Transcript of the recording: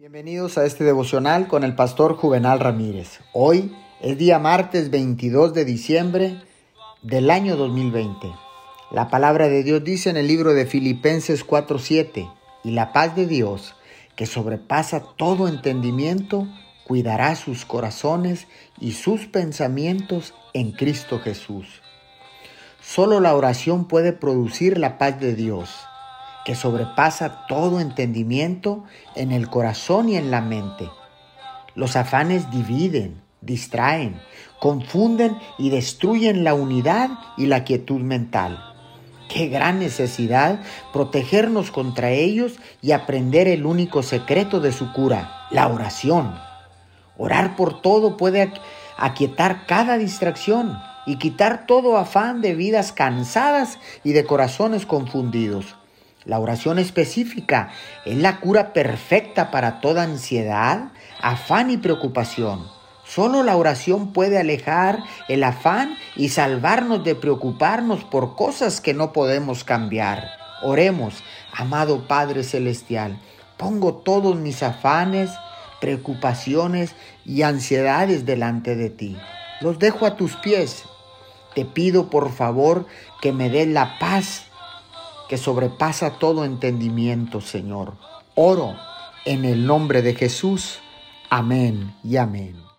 Bienvenidos a este devocional con el pastor Juvenal Ramírez. Hoy es día martes 22 de diciembre del año 2020. La palabra de Dios dice en el libro de Filipenses 4:7, y la paz de Dios, que sobrepasa todo entendimiento, cuidará sus corazones y sus pensamientos en Cristo Jesús. Solo la oración puede producir la paz de Dios que sobrepasa todo entendimiento en el corazón y en la mente. Los afanes dividen, distraen, confunden y destruyen la unidad y la quietud mental. Qué gran necesidad protegernos contra ellos y aprender el único secreto de su cura, la oración. Orar por todo puede aquietar cada distracción y quitar todo afán de vidas cansadas y de corazones confundidos. La oración específica es la cura perfecta para toda ansiedad, afán y preocupación. Solo la oración puede alejar el afán y salvarnos de preocuparnos por cosas que no podemos cambiar. Oremos, amado Padre Celestial, pongo todos mis afanes, preocupaciones y ansiedades delante de ti. Los dejo a tus pies. Te pido por favor que me des la paz que sobrepasa todo entendimiento, Señor. Oro en el nombre de Jesús. Amén y amén.